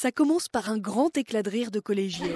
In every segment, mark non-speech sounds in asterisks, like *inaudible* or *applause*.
Ça commence par un grand éclat de rire de collégienne.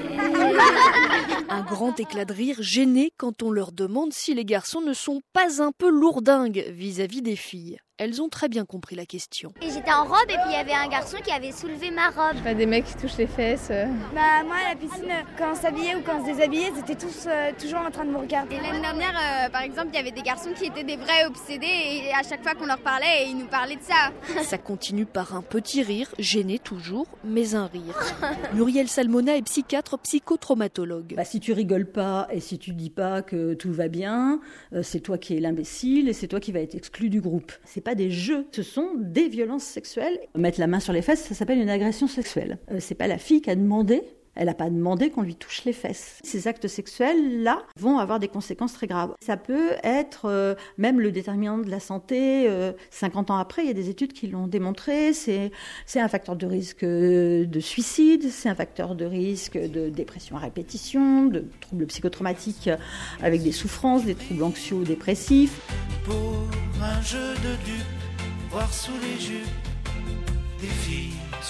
Un grand éclat de rire gêné quand on leur demande si les garçons ne sont pas un peu lourdingues vis-à-vis des filles. Elles ont très bien compris la question. Et j'étais en robe et puis il y avait un garçon qui avait soulevé ma robe. Pas des mecs qui touchent les fesses. euh. Bah moi à la piscine, quand on s'habillait ou quand on se déshabillait, ils étaient tous euh, toujours en train de me regarder. Et l'année dernière, euh, par exemple, il y avait des garçons qui étaient des vrais obsédés et à chaque fois qu'on leur parlait, ils nous parlaient de ça. *laughs* Ça continue par un petit rire, gêné toujours, mais un rire. *laughs* Muriel Salmona est psychiatre psychotraumatologue. Bah, si tu rigoles pas et si tu dis pas que tout va bien, euh, c'est toi qui es l'imbécile et c'est toi qui vas être exclu du groupe. C'est pas des jeux, ce sont des violences sexuelles. Mettre la main sur les fesses, ça s'appelle une agression sexuelle. Euh, c'est pas la fille qui a demandé. Elle n'a pas demandé qu'on lui touche les fesses. Ces actes sexuels-là vont avoir des conséquences très graves. Ça peut être euh, même le déterminant de la santé. euh, 50 ans après, il y a des études qui l'ont démontré. C'est un facteur de risque euh, de suicide, c'est un facteur de risque de dépression à répétition, de troubles psychotraumatiques euh, avec des souffrances, des troubles anxio-dépressifs. Pour un jeu de dupes, voir sous les jupes.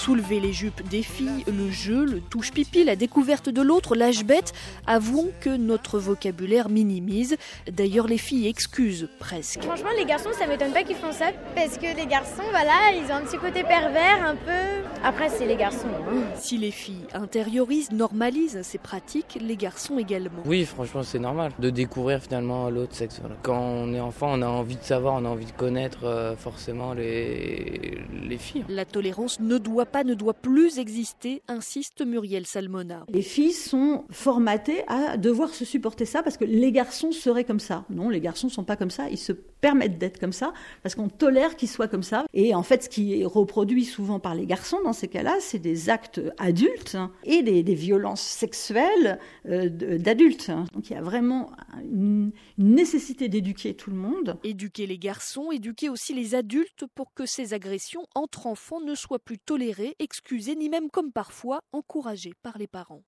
Soulever les jupes des filles, le jeu, le touche-pipi, la découverte de l'autre, l'âge bête, avouons que notre vocabulaire minimise. D'ailleurs, les filles excusent presque. Franchement les garçons ça m'étonne pas qu'ils font ça parce que les garçons voilà ils ont un petit côté pervers un peu. Après c'est les garçons. hein. Si les filles intériorisent, normalisent ces pratiques, les garçons également. Oui, franchement, c'est normal de découvrir finalement l'autre sexe. Quand on est enfant, on a envie de savoir, on a envie de connaître euh, forcément les, les filles. La tolérance ne doit ne doit plus exister, insiste Muriel Salmona. Les filles sont formatées à devoir se supporter ça parce que les garçons seraient comme ça. Non, les garçons sont pas comme ça. Ils se permettent d'être comme ça parce qu'on tolère qu'ils soient comme ça. Et en fait, ce qui est reproduit souvent par les garçons dans ces cas-là, c'est des actes adultes hein, et des, des violences sexuelles euh, d'adultes. hein. Donc il y a vraiment une nécessité d'éduquer tout le monde. Éduquer les garçons, éduquer aussi les adultes pour que ces agressions entre enfants ne soient plus tolérées, excusées, ni même comme parfois encouragées par les parents.